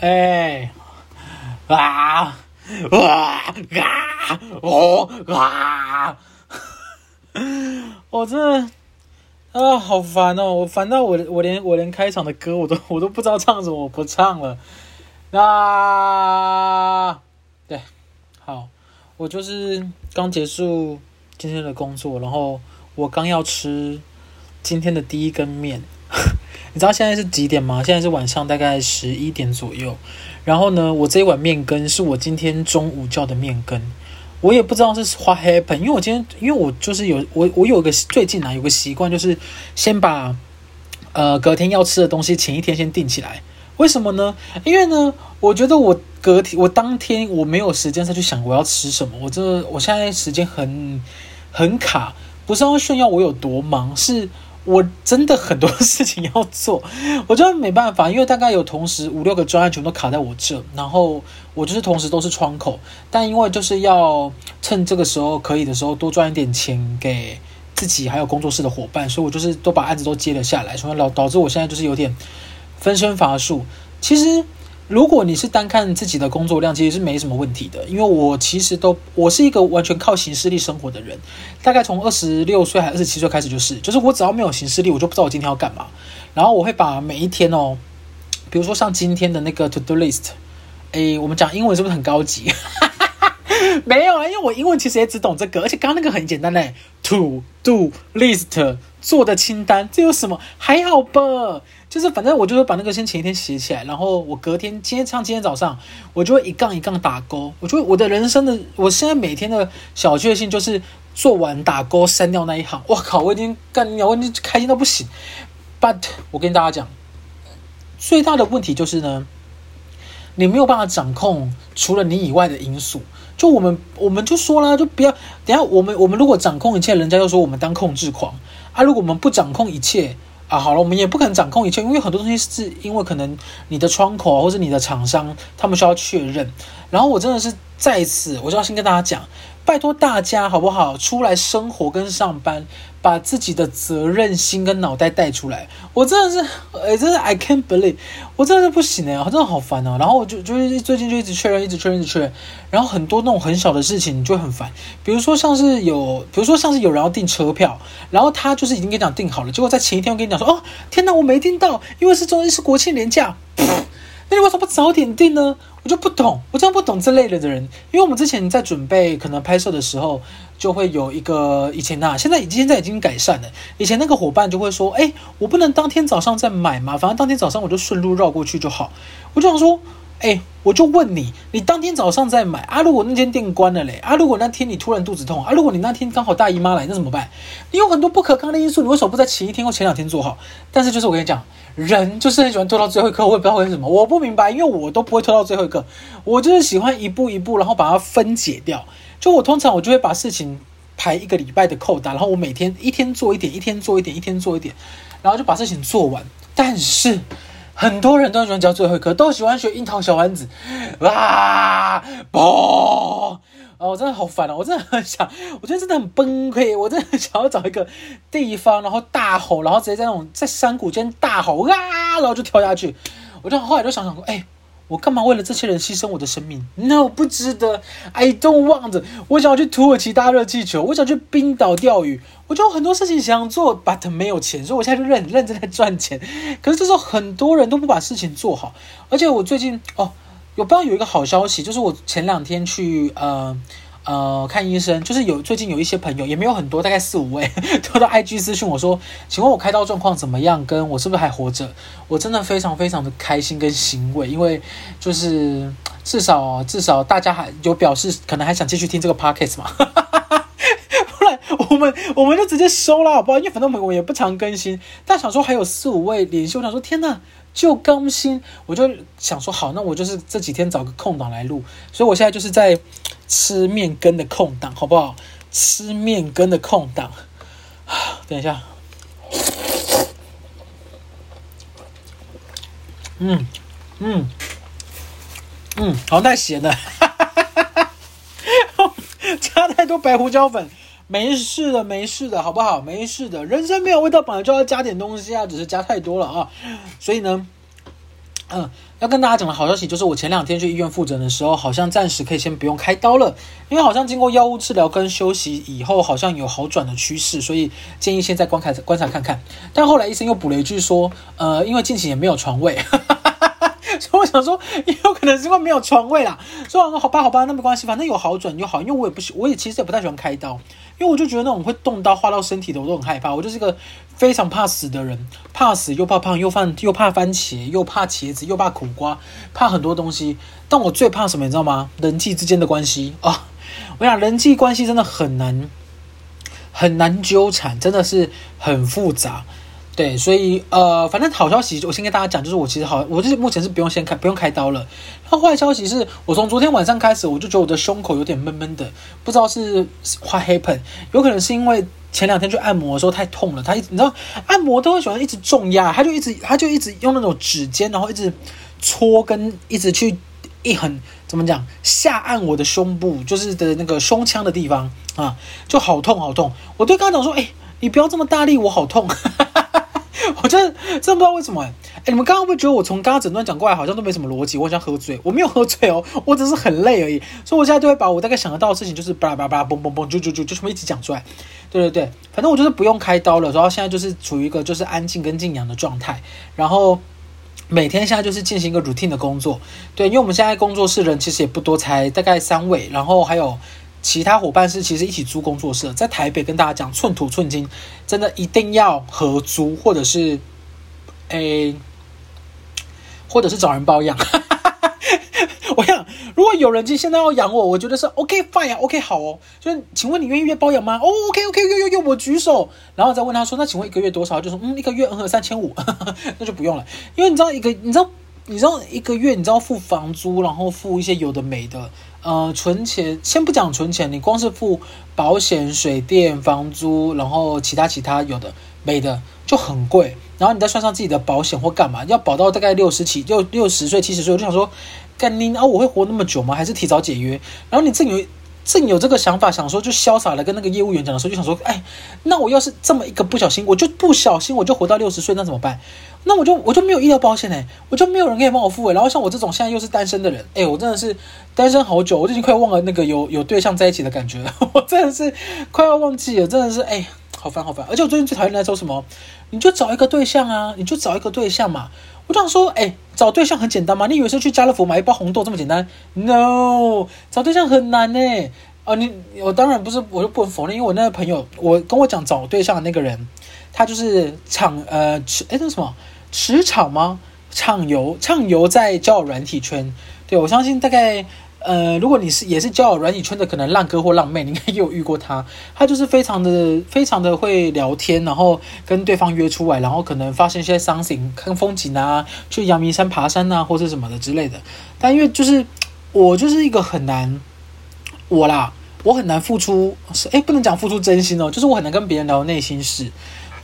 哎，啊，哇啊，哦啊，我真的啊，好烦哦！我烦到我我连我连开场的歌我都我都不知道唱什么，我不唱了。那对，好，我就是刚结束今天的工作，然后我刚要吃今天的第一根面。你知道现在是几点吗？现在是晚上大概十一点左右。然后呢，我这一碗面羹是我今天中午叫的面羹。我也不知道是 what happened，因为我今天，因为我就是有我我有个最近啊有个习惯，就是先把呃隔天要吃的东西前一天先定起来。为什么呢？因为呢，我觉得我隔天我当天我没有时间再去想我要吃什么。我这我现在时间很很卡，不是要炫耀我有多忙，是。我真的很多事情要做，我真的没办法，因为大概有同时五六个专案全部都卡在我这，然后我就是同时都是窗口，但因为就是要趁这个时候可以的时候多赚一点钱给自己还有工作室的伙伴，所以我就是都把案子都接了下来，所以导导致我现在就是有点分身乏术。其实。如果你是单看自己的工作量，其实是没什么问题的。因为我其实都，我是一个完全靠行事历生活的人。大概从二十六岁还二十七岁开始，就是，就是我只要没有行事历，我就不知道我今天要干嘛。然后我会把每一天哦，比如说像今天的那个 to do list，诶，我们讲英文是不是很高级？没有啊，因为我英文其实也只懂这个，而且刚刚那个很简单嘞，to do list 做的清单，这有什么？还好吧。就是反正我就会把那个先前一天写起来，然后我隔天今天像今天早上，我就会一杠一杠打勾。我就会我的人生的，我现在每天的小确幸就是做完打勾删掉那一行。我靠，我已经干了，我已经开心到不行。But 我跟大家讲，最大的问题就是呢，你没有办法掌控除了你以外的因素。就我们我们就说了，就不要等下我们我们如果掌控一切，人家又说我们当控制狂啊。如果我们不掌控一切。啊，好了，我们也不可能掌控一切，因为很多东西是因为可能你的窗口或者你的厂商，他们需要确认。然后我真的是在此，我就要先跟大家讲，拜托大家好不好，出来生活跟上班。把自己的责任心跟脑袋带出来，我真的是，哎，真的 I can't believe，我真的是不行哎，真的好烦哦。然后我就就是最近就一直确认，一直确认，一直确认。然后很多那种很小的事情你就很烦，比如说像是有，比如说像是有人要订车票，然后他就是已经跟你讲订好了，结果在前一天我跟你讲说，哦，天哪，我没订到，因为是中间是国庆连假。那你为什么不早点订呢？我就不懂，我真的不懂这类的的人，因为我们之前在准备可能拍摄的时候，就会有一个以前那，现在已经现在已经改善了。以前那个伙伴就会说，哎，我不能当天早上再买嘛，反正当天早上我就顺路绕过去就好。我就想说。哎，我就问你，你当天早上再买啊？如果那间店关了嘞？啊？如果那天你突然肚子痛啊？如果你那天刚好大姨妈来，那怎么办？你有很多不可抗的因素，你为什么不在前一天或前两天做好？但是就是我跟你讲，人就是很喜欢拖到最后一刻，我也不知道为什么，我不明白，因为我都不会拖到最后一刻，我就是喜欢一步一步，然后把它分解掉。就我通常我就会把事情排一个礼拜的扣打，然后我每天一天做一点，一天做一点，一天做一点，然后就把事情做完。但是。很多人都喜欢教最后一课，都喜欢学樱桃小丸子，哇，嘣！哦，我真的好烦哦，我真的很想，我觉得真的很崩溃，我真的很想要找一个地方，然后大吼，然后直接在那种在山谷间大吼啊，然后就跳下去。我就后来就想想说，哎。我干嘛为了这些人牺牲我的生命？No，不值得。I don't want。我想要去土耳其搭热气球，我想去冰岛钓鱼，我就有很多事情想做，but 没有钱，所以我现在就认认真在赚钱。可是这时候很多人都不把事情做好，而且我最近哦，有不知道有一个好消息，就是我前两天去呃。呃，看医生就是有最近有一些朋友也没有很多，大概四五位，都到 IG 私讯我说，请问我开刀状况怎么样？跟我是不是还活着？我真的非常非常的开心跟欣慰，因为就是至少至少大家还有表示，可能还想继续听这个 Podcast 嘛。不然我们我们就直接收了，好不好？因为反正我们我也不常更新，但想说还有四五位连续，我想说天呐，就更新，我就想说好，那我就是这几天找个空档来录，所以我现在就是在。吃面羹的空档，好不好？吃面羹的空档，等一下，嗯嗯嗯，好耐咸的，加太多白胡椒粉，没事的，没事的，好不好？没事的，人生没有味道，本来就要加点东西啊，只是加太多了啊，所以呢。嗯，要跟大家讲的好消息就是，我前两天去医院复诊的时候，好像暂时可以先不用开刀了，因为好像经过药物治疗跟休息以后，好像有好转的趋势，所以建议先在观察观察看看。但后来医生又补了一句说，呃，因为近期也没有床位。哈哈哈 所以我想说，也有可能是因为没有床位啦。所以我说好吧，好吧，那没关系，反正有好转就好。因为我也不喜，我也其实也不太喜欢开刀，因为我就觉得那种会动刀划到身体的，我都很害怕。我就是一个非常怕死的人，怕死又怕胖，又犯又怕番茄，又怕茄子，又怕苦瓜，怕很多东西。但我最怕什么，你知道吗？人际之间的关系啊、哦！我想人际关系真的很难很难纠缠，真的是很复杂。对，所以呃，反正好消息，我先跟大家讲，就是我其实好，我就是目前是不用先开，不用开刀了。然后坏消息是我从昨天晚上开始，我就觉得我的胸口有点闷闷的，不知道是 what happened，有可能是因为前两天去按摩的时候太痛了，他一直你知道按摩都会喜欢一直重压，他就一直他就一直用那种指尖，然后一直搓跟一直去一很怎么讲下按我的胸部，就是的那个胸腔的地方啊，就好痛好痛。我对刚刚讲说，哎，你不要这么大力，我好痛。我真的真不知道为什么哎、你们刚刚会不觉得我从刚刚整段讲过来好像都没什么逻辑？我好像喝醉，我没有喝醉哦，我只是很累而已。所以我现在就会把我大概想得到的事情，就是巴拉巴拉嘣嘣嘣，就就就就全部一直讲出来。对对对，反正我就是不用开刀了，然后现在就是处于一个就是安静跟静养的状态，然后每天现在就是进行一个 routine 的工作。对，因为我们现在工作室人其实也不多，才大概三位，然后还有。其他伙伴是其实一起租工作室，在台北跟大家讲寸土寸金，真的一定要合租，或者是，诶、或者是找人包养。我想，如果有人现在要养我，我觉得是 OK fine 啊，OK 好哦。就是，请问你愿意约包养吗？哦，OK OK，有有有，我举手。然后再问他说，那请问一个月多少？就说嗯，一个月嗯三千五，那就不用了，因为你知道一个，你知道你知道一个月，你知道付房租，然后付一些有的没的。呃，存钱先不讲存钱，你光是付保险、水电、房租，然后其他其他有的没的就很贵，然后你再算上自己的保险或干嘛，要保到大概六十起，六六十岁、七十岁，我就想说，干你啊，我会活那么久吗？还是提早解约？然后你这有正有这个想法，想说就潇洒的跟那个业务员讲的时候，就想说，哎，那我要是这么一个不小心，我就不小心我就活到六十岁，那怎么办？那我就我就没有医疗保险哎，我就没有人可以帮我付哎。然后像我这种现在又是单身的人，哎，我真的是单身好久，我已经快忘了那个有有对象在一起的感觉了。我真的是快要忘记了，真的是哎，好烦好烦。而且我最近最讨厌来说什么，你就找一个对象啊，你就找一个对象嘛。我就想说，哎，找对象很简单吗？你以为是去家乐福买一包红豆这么简单？No，找对象很难呢。啊，你我当然不是，我就不能否认，因为我那个朋友，我跟我讲找对象的那个人，他就是场呃，哎，那什么？职场吗？畅游，畅游在交友软体圈。对，我相信大概，呃，如果你是也是交友软体圈的，可能浪哥或浪妹，你应该也有遇过他。他就是非常的、非常的会聊天，然后跟对方约出来，然后可能发生一些 something，看风景啊，去阳明山爬山啊，或者什么的之类的。但因为就是我就是一个很难，我啦，我很难付出，哎，不能讲付出真心哦，就是我很难跟别人聊内心事。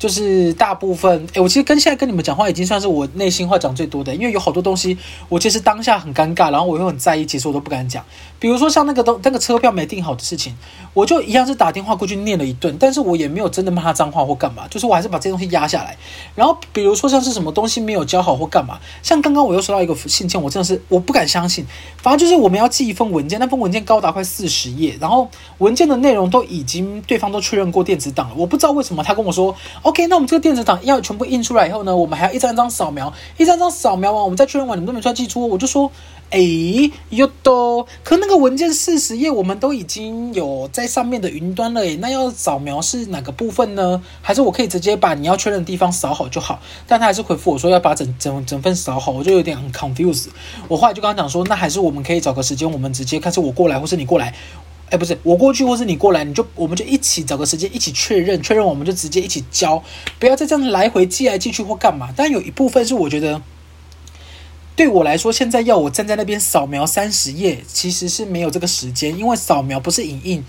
就是大部分，诶，我其实跟现在跟你们讲话已经算是我内心话讲最多的，因为有好多东西，我其实当下很尴尬，然后我又很在意，其实我都不敢讲。比如说像那个东那个车票没订好的事情，我就一样是打电话过去念了一顿，但是我也没有真的骂他脏话或干嘛，就是我还是把这些东西压下来。然后比如说像是什么东西没有交好或干嘛，像刚刚我又收到一个信件，我真的是我不敢相信。反正就是我们要寄一份文件，那份文件高达快四十页，然后文件的内容都已经对方都确认过电子档了，我不知道为什么他跟我说。OK，那我们这个电子档要全部印出来以后呢，我们还要一张一张扫描，一张张扫描完，我们再确认完，你们都没出来寄出，我就说，哎，有都，可那个文件四十页，我们都已经有在上面的云端了，诶，那要扫描是哪个部分呢？还是我可以直接把你要确认的地方扫好就好？但他还是回复我说要把整整整份扫好，我就有点很 confuse。我后来就跟他讲说，那还是我们可以找个时间，我们直接看是我过来，或是你过来。哎，不是我过去，或是你过来，你就我们就一起找个时间一起确认，确认我们就直接一起交，不要再这样来回寄来寄去或干嘛。但有一部分是我觉得，对我来说，现在要我站在那边扫描三十页，其实是没有这个时间，因为扫描不是影印。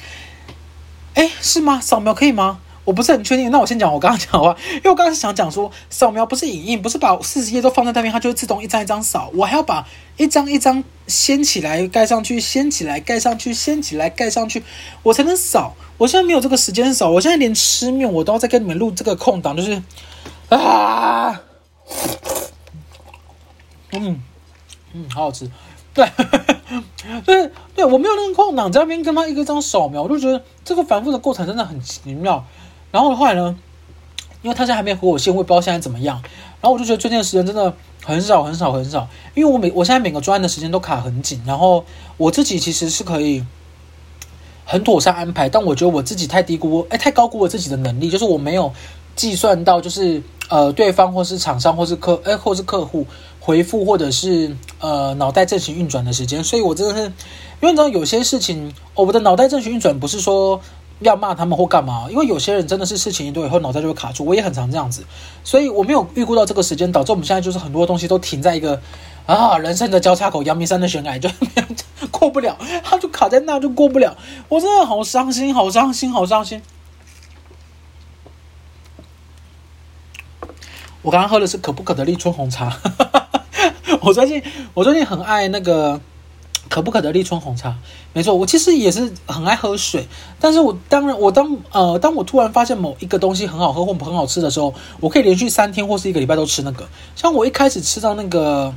哎，是吗？扫描可以吗？我不是很确定，那我先讲我刚刚讲的话，因为我刚刚是想讲说，扫描不是影印，不是把四十页都放在那边，它就会自动一张一张扫，我还要把一张一张掀起来盖上去，掀起来盖上去，掀起来盖上去，我才能扫。我现在没有这个时间扫，我现在连吃面我都要再跟你们录这个空档，就是啊，嗯嗯，好好吃。对，对 对，我没有那个空档在那边跟他一个张扫描，我就觉得这个反复的过程真的很奇妙。然后后来呢，因为他现在还没回我信，我也不知道现在怎么样。然后我就觉得最近的时间真的很少很少很少，因为我每我现在每个专案的时间都卡很紧，然后我自己其实是可以很妥善安排，但我觉得我自己太低估，哎，太高估我自己的能力，就是我没有计算到，就是呃，对方或是厂商或是客，哎，或是客户。回复或者是呃脑袋正常运转的时间，所以我真的是，因为你知道有些事情，哦，我的脑袋正常运转不是说要骂他们或干嘛，因为有些人真的是事情一多以后脑袋就会卡住，我也很常这样子，所以我没有预估到这个时间，导致我们现在就是很多东西都停在一个啊人生的交叉口，阳明山的悬崖就过不了，它就卡在那就过不了，我真的好伤心，好伤心，好伤心。我刚刚喝的是可不可的立春红茶。哈哈哈我最近我最近很爱那个可不可的立春红茶，没错，我其实也是很爱喝水，但是我当然我当呃当我突然发现某一个东西很好喝或很好吃的时候，我可以连续三天或是一个礼拜都吃那个。像我一开始吃到那个。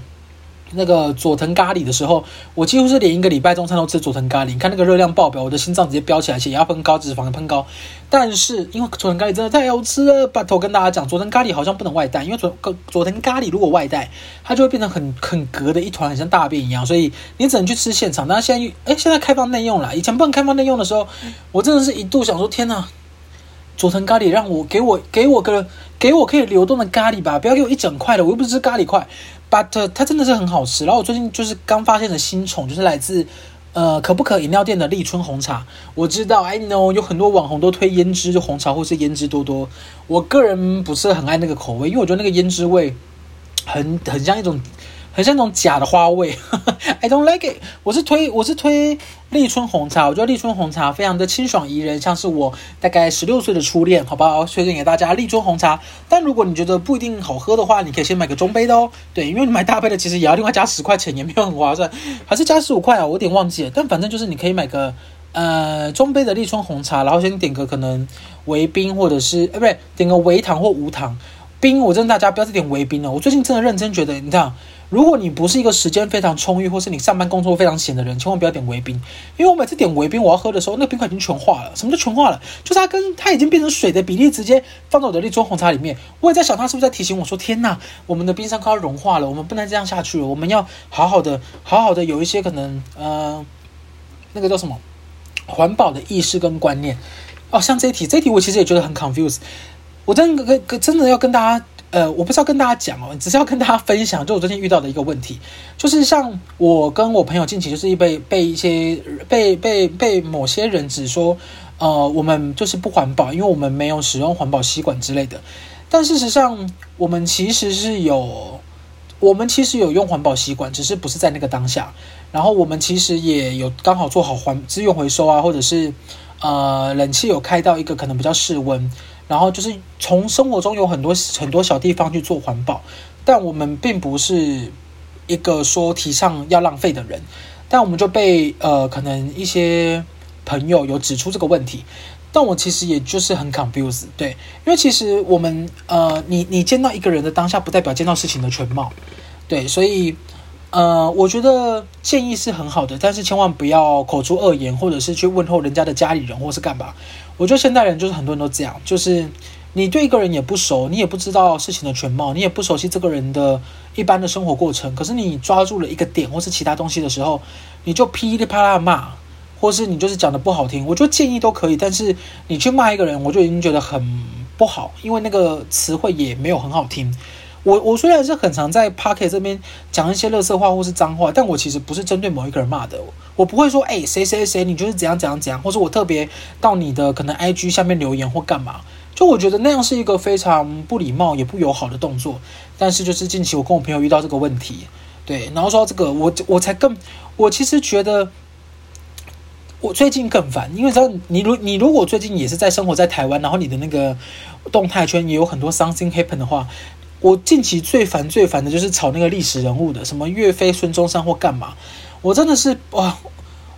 那个佐藤咖喱的时候，我几乎是连一个礼拜中餐都吃佐藤咖喱。你看那个热量爆表，我的心脏直接飙起来，血压喷高，脂肪喷高。但是因为佐藤咖喱真的太好吃了，把头跟大家讲，佐藤咖喱好像不能外带，因为佐佐藤咖喱如果外带，它就会变成很很隔的一团，很像大便一样，所以你只能去吃现场。但是现在，哎，现在开放内用了，以前不能开放内用的时候，我真的是一度想说，天哪，佐藤咖喱让我给我给我个给我可以流动的咖喱吧，不要给我一整块的，我又不是吃咖喱块。But 它真的是很好吃，然后我最近就是刚发现的新宠，就是来自呃可不可饮料店的立春红茶。我知道，I know 有很多网红都推胭脂就红茶或是胭脂多多，我个人不是很爱那个口味，因为我觉得那个胭脂味很很像一种。很像那种假的花味，I don't like it。我是推我是推立春红茶，我觉得立春红茶非常的清爽宜人，像是我大概十六岁的初恋，好不好？推荐给大家立春红茶。但如果你觉得不一定好喝的话，你可以先买个中杯的哦。对，因为你买大杯的其实也要另外加十块钱，也没有很划算，还是加十五块啊？我有点忘记了。但反正就是你可以买个呃中杯的立春红茶，然后先点个可能微冰或者是呃不对，点个微糖或无糖冰。我真的大家不要再点微冰了，我最近真的认真觉得，你知道。如果你不是一个时间非常充裕，或是你上班工作非常闲的人，千万不要点微冰，因为我每次点微冰，我要喝的时候，那冰块已经全化了。什么叫全化了？就是它跟它已经变成水的比例直接放到我的立春红茶里面。我也在想，它是不是在提醒我说：“天呐，我们的冰山快要融化了，我们不能这样下去了，我们要好好的、好好的有一些可能，呃，那个叫什么环保的意识跟观念。”哦，像这一题，这一题我其实也觉得很 confused。我真的跟真的要跟大家。呃，我不是要跟大家讲哦，只是要跟大家分享，就我最近遇到的一个问题，就是像我跟我朋友近期就是被被一些被被被某些人指说，呃，我们就是不环保，因为我们没有使用环保吸管之类的。但事实上，我们其实是有，我们其实有用环保吸管，只是不是在那个当下。然后我们其实也有刚好做好环资源回收啊，或者是呃，冷气有开到一个可能比较室温。然后就是从生活中有很多很多小地方去做环保，但我们并不是一个说提倡要浪费的人，但我们就被呃可能一些朋友有指出这个问题，但我其实也就是很 confused，对，因为其实我们呃你你见到一个人的当下，不代表见到事情的全貌，对，所以。呃，我觉得建议是很好的，但是千万不要口出恶言，或者是去问候人家的家里人，或是干嘛。我觉得现代人就是很多人都这样，就是你对一个人也不熟，你也不知道事情的全貌，你也不熟悉这个人的一般的生活过程，可是你抓住了一个点或是其他东西的时候，你就噼里啪啦骂，或是你就是讲的不好听，我觉得建议都可以，但是你去骂一个人，我就已经觉得很不好，因为那个词汇也没有很好听。我我虽然是很常在 Pocket 这边讲一些乐色话或是脏话，但我其实不是针对某一个人骂的，我不会说哎谁谁谁你就是怎样怎样怎样，或者我特别到你的可能 IG 下面留言或干嘛，就我觉得那样是一个非常不礼貌也不友好的动作。但是就是近期我跟我朋友遇到这个问题，对，然后说到这个我我才更我其实觉得我最近更烦，因为知道你如你如果最近也是在生活在台湾，然后你的那个动态圈也有很多 something happen 的话。我近期最烦最烦的就是炒那个历史人物的，什么岳飞、孙中山或干嘛，我真的是哇，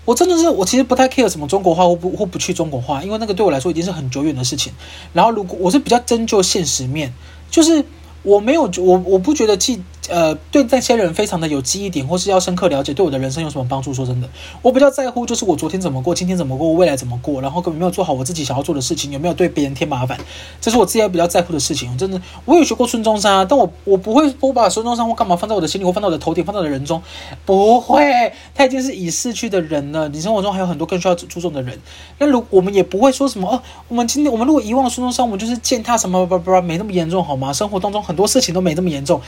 我真的是我其实不太 care 什么中国话或不或不去中国话，因为那个对我来说已经是很久远的事情。然后如果我是比较针就现实面，就是我没有我我不觉得记呃，对那些人非常的有记忆点，或是要深刻了解，对我的人生有什么帮助？说真的，我比较在乎就是我昨天怎么过，今天怎么过，未来怎么过，然后根本没有做好我自己想要做的事情，有没有对别人添麻烦，这是我自己比较在乎的事情。真的，我有学过孙中山啊，但我我不会我把孙中山或干嘛放在我的心里，或放在我的头顶，放在我的人中，不会，他已经是已逝去的人了。你生活中还有很多更需要注重的人，那如我们也不会说什么哦，我们今天我们如果遗忘孙中山，我们就是践踏什么不不不，没那么严重好吗？生活当中很多事情都没那么严重，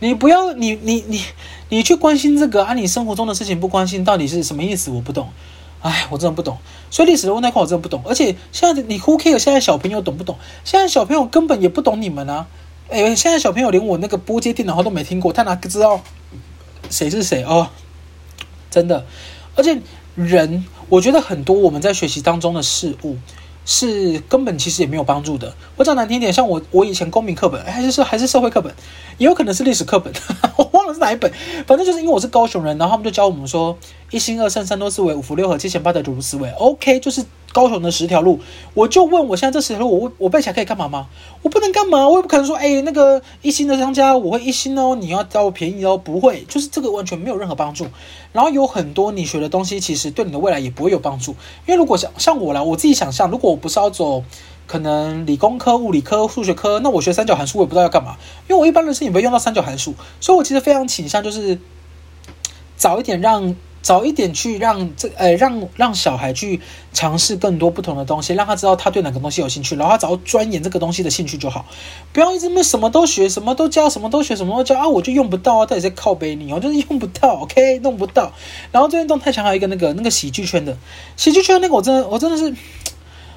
你不不要你你。你你去关心这个啊？你生活中的事情不关心，到底是什么意思？我不懂，哎，我真的不懂。所以历史的问那块我真的不懂。而且现在你 who care？现在小朋友懂不懂？现在小朋友根本也不懂你们啊！哎，现在小朋友连我那个拨接电脑号都没听过，他哪知道谁是谁哦？真的，而且人，我觉得很多我们在学习当中的事物。是根本其实也没有帮助的。我讲难听点，像我我以前公民课本还是是还是社会课本，也有可能是历史课本，我忘了是哪一本。反正就是因为我是高雄人，然后他们就教我们说一心二圣三多四维五福六合七贤八德九如四维。OK，就是。高雄的十条路，我就问我现在这十条路，我我背起来可以干嘛吗？我不能干嘛，我也不可能说，哎、那个一心的商家，我会一心哦，你要找我便宜哦，不会，就是这个完全没有任何帮助。然后有很多你学的东西，其实对你的未来也不会有帮助。因为如果像像我啦，我自己想象，如果我不是要走可能理工科、物理科、数学科，那我学三角函数，我也不知道要干嘛。因为我一般的事情不会用到三角函数，所以我其实非常倾向就是早一点让。早一点去让这呃让让小孩去尝试更多不同的东西，让他知道他对哪个东西有兴趣，然后他只要钻研这个东西的兴趣就好，不要一直什么都学，什么都教，什么都学，什么都教啊，我就用不到啊，到底在靠北你，哦就是用不到，OK，弄不到。然后最近动态墙还有一个那个那个喜剧圈的喜剧圈那个，我真的我真的是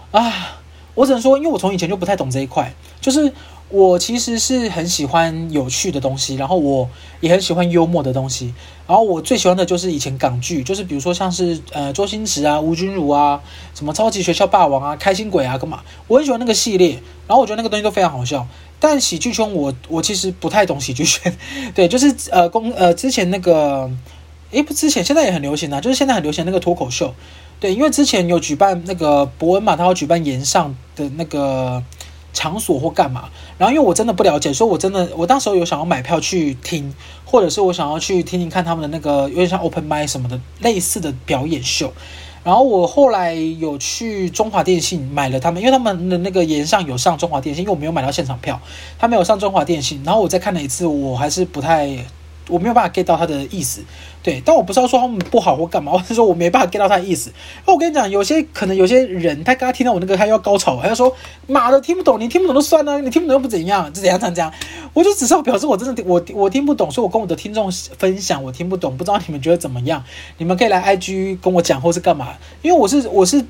啊，我只能说，因为我从以前就不太懂这一块，就是。我其实是很喜欢有趣的东西，然后我也很喜欢幽默的东西，然后我最喜欢的就是以前港剧，就是比如说像是呃周星驰啊、吴君如啊、什么超级学校霸王啊、开心鬼啊干嘛，我很喜欢那个系列，然后我觉得那个东西都非常好笑。但喜剧圈我我其实不太懂喜剧圈，对，就是呃公呃之前那个，诶不之前现在也很流行啊，就是现在很流行那个脱口秀，对，因为之前有举办那个博恩嘛，他要举办炎上的那个。场所或干嘛，然后因为我真的不了解，所以我真的我当时有想要买票去听，或者是我想要去听听看他们的那个有点像 open mic 什么的类似的表演秀，然后我后来有去中华电信买了他们，因为他们的那个炎上有上中华电信，因为我没有买到现场票，他没有上中华电信，然后我再看了一次，我还是不太。我没有办法 get 到他的意思，对，但我不是要说他们不好或干嘛，我是说我没办法 get 到他的意思。那我跟你讲，有些可能有些人，他刚刚听到我那个，他要高潮，他就说妈的听不懂，你听不懂就算了，你听不懂又不怎样，就怎样怎样这样。我就只是表示我真的我我听不懂，所以我跟我的听众分享我听不懂，不知道你们觉得怎么样？你们可以来 IG 跟我讲，或是干嘛？因为我是我是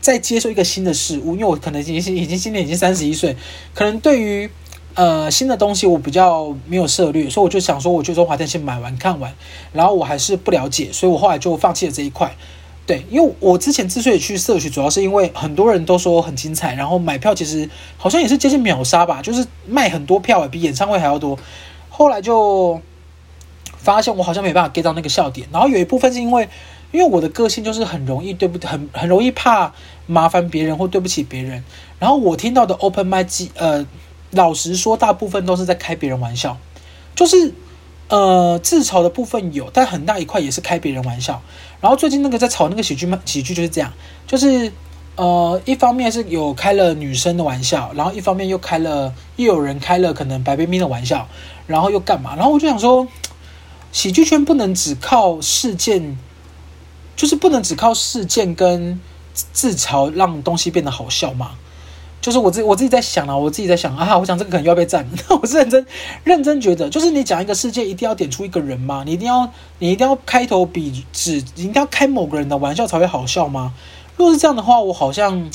在接受一个新的事物，因为我可能已经已经今年已经三十一岁，可能对于。呃，新的东西我比较没有涉猎，所以我就想说，我去中华电信买完看完，然后我还是不了解，所以我后来就放弃了这一块。对，因为我之前之所以去社区，主要是因为很多人都说很精彩，然后买票其实好像也是接近秒杀吧，就是卖很多票，比演唱会还要多。后来就发现我好像没办法 get 到那个笑点，然后有一部分是因为，因为我的个性就是很容易对不很很容易怕麻烦别人或对不起别人，然后我听到的 open m i 呃。老实说，大部分都是在开别人玩笑，就是呃自嘲的部分有，但很大一块也是开别人玩笑。然后最近那个在炒那个喜剧嘛，喜剧就是这样，就是呃一方面是有开了女生的玩笑，然后一方面又开了又有人开了可能白冰冰的玩笑，然后又干嘛？然后我就想说，喜剧圈不能只靠事件，就是不能只靠事件跟自嘲让东西变得好笑吗？就是我自己我自己在想啊，我自己在想啊，我想这个可能又要被赞。我是认真认真觉得，就是你讲一个世界，一定要点出一个人吗？你一定要你一定要开头比指，你一定要开某个人的玩笑才会好笑吗？如果是这样的话，我好像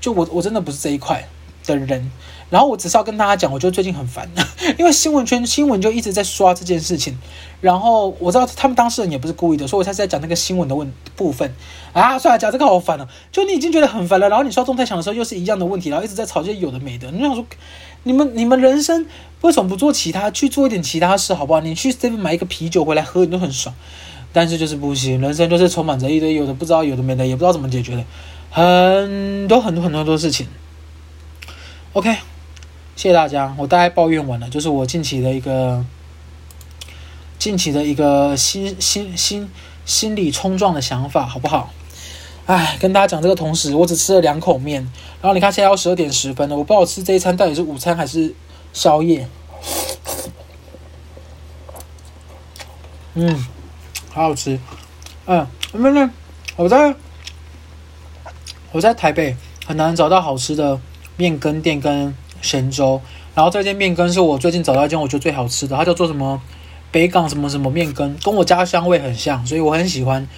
就我我真的不是这一块的人。然后我只是要跟大家讲，我觉得最近很烦，因为新闻圈新闻就一直在刷这件事情。然后我知道他们当事人也不是故意的，所以我才是在讲那个新闻的问部分啊。算了，讲这个好烦了。就你已经觉得很烦了，然后你刷动态墙的时候又是一样的问题，然后一直在吵这些有的没的。你想说，你们你们人生为什么不做其他，去做一点其他事，好不好？你去这边买一个啤酒回来喝，你都很爽。但是就是不行，人生就是充满着一堆有的不知道有的没的，也不知道怎么解决的，很多很多很多很多事情。OK。谢谢大家，我大概抱怨完了，就是我近期的一个近期的一个心心心心理冲撞的想法，好不好？哎，跟大家讲这个同时，我只吃了两口面，然后你看现在要十二点十分了，我不知道我吃这一餐到底是午餐还是宵夜。嗯，好好吃。嗯，没没，我在我在台北很难找到好吃的面羹店跟咸粥，然后这间面羹是我最近找到一间我觉得最好吃的，它叫做什么北港什么什么面羹，跟我家乡味很像，所以我很喜欢。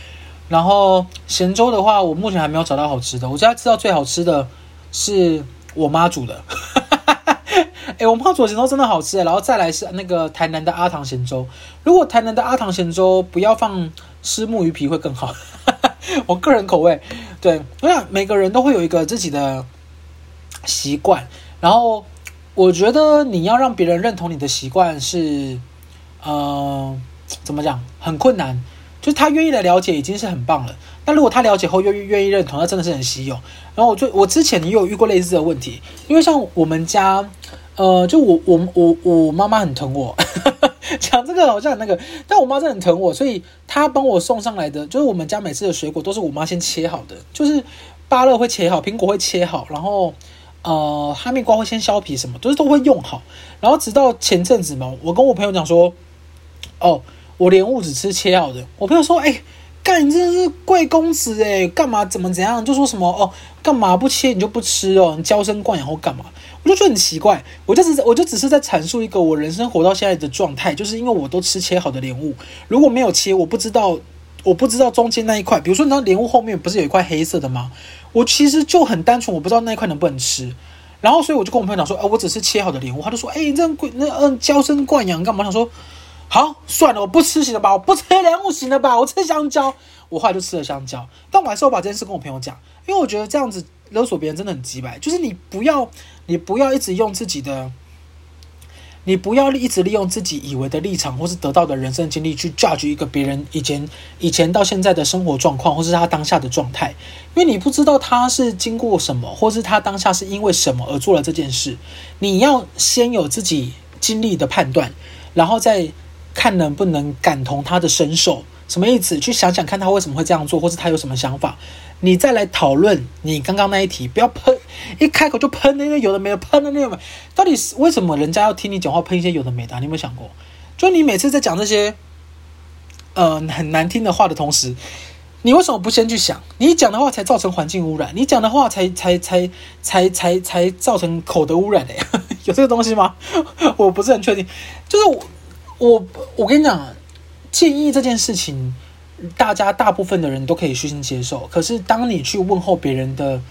然后咸粥的话，我目前还没有找到好吃的，我现在知道最好吃的是我妈煮的。哎，我妈煮的咸粥真的好吃，然后再来是那个台南的阿唐咸粥。如果台南的阿唐咸粥不要放虱目鱼皮会更好，我个人口味。对，我想每个人都会有一个自己的习惯，然后我觉得你要让别人认同你的习惯是，呃，怎么讲，很困难。就是他愿意来了解已经是很棒了。那如果他了解后又愿意认同，那真的是很稀有。然后我最我之前也有遇过类似的问题，因为像我们家。呃，就我我我我妈妈很疼我，讲这个好像很那个，但我妈真的很疼我，所以她帮我送上来的，就是我们家每次的水果都是我妈先切好的，就是芭乐会切好，苹果会切好，然后呃哈密瓜会先削皮，什么都是都会用好，然后直到前阵子嘛，我跟我朋友讲说，哦，我莲雾只吃切好的，我朋友说，哎、干，你真是贵公子诶，干嘛怎么怎样？就说什么哦，干嘛不切你就不吃哦？你娇生惯养或干嘛？我就觉得很奇怪。我就只是我就只是在阐述一个我人生活到现在的状态，就是因为我都吃切好的莲雾，如果没有切，我不知道我不知道中间那一块，比如说你知道莲雾后面不是有一块黑色的吗？我其实就很单纯，我不知道那一块能不能吃。然后所以我就跟我朋友讲说，哎，我只是切好的莲雾。他就说，哎，你这样贵那嗯娇生惯养干嘛？想说。好，算了，我不吃行了吧？我不吃莲雾行了吧？我吃香蕉，我后来就吃了香蕉。但我还是我把这件事跟我朋友讲，因为我觉得这样子勒索别人真的很机掰。就是你不要，你不要一直用自己的，你不要一直利用自己以为的立场或是得到的人生经历去 judge 一个别人以前以前到现在的生活状况，或是他当下的状态，因为你不知道他是经过什么，或是他当下是因为什么而做了这件事。你要先有自己经历的判断，然后再。看能不能感同他的身受，什么意思？去想想看他为什么会这样做，或是他有什么想法，你再来讨论你刚刚那一题。不要喷，一开口就喷那些有的没的，喷的那个，到底是为什么人家要听你讲话喷一些有的没的？你有没有想过？就你每次在讲这些，呃，很难听的话的同时，你为什么不先去想？你讲的话才造成环境污染，你讲的话才才才才才才造成口德污染的呀？有这个东西吗？我不是很确定，就是我。我我跟你讲，建议这件事情，大家大部分的人都可以虚心接受。可是，当你去问候别人的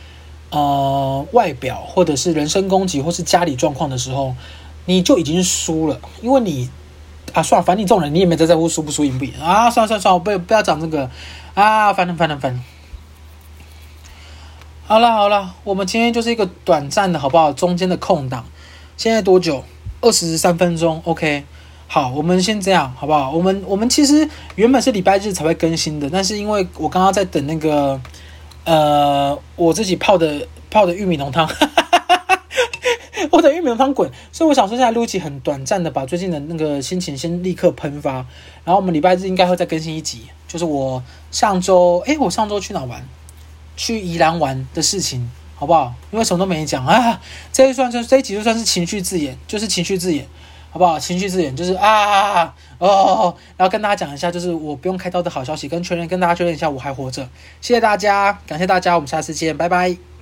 呃外表，或者是人身攻击，或是家里状况的时候，你就已经输了。因为你啊，算了，反正你这种人，你也没在在乎输不输赢不赢啊。算了算了算了，不要不要讲这个啊，烦了烦了烦了。好了好了，我们今天就是一个短暂的好不好？中间的空档，现在多久？二十三分钟，OK。好，我们先这样，好不好？我们我们其实原本是礼拜日才会更新的，但是因为我刚刚在等那个，呃，我自己泡的泡的玉米浓汤，我的玉米浓汤滚，所以我想说现在录一期很短暂的，把最近的那个心情先立刻喷发，然后我们礼拜日应该会再更新一集，就是我上周，诶，我上周去哪玩？去宜兰玩的事情，好不好？因为什么都没讲啊，这一算就这一集就算是情绪字眼，就是情绪字眼。好不好？情绪字眼就是啊啊啊哦，然后跟大家讲一下，就是我不用开刀的好消息，跟确认跟大家确认一下我还活着。谢谢大家，感谢大家，我们下次见，拜拜。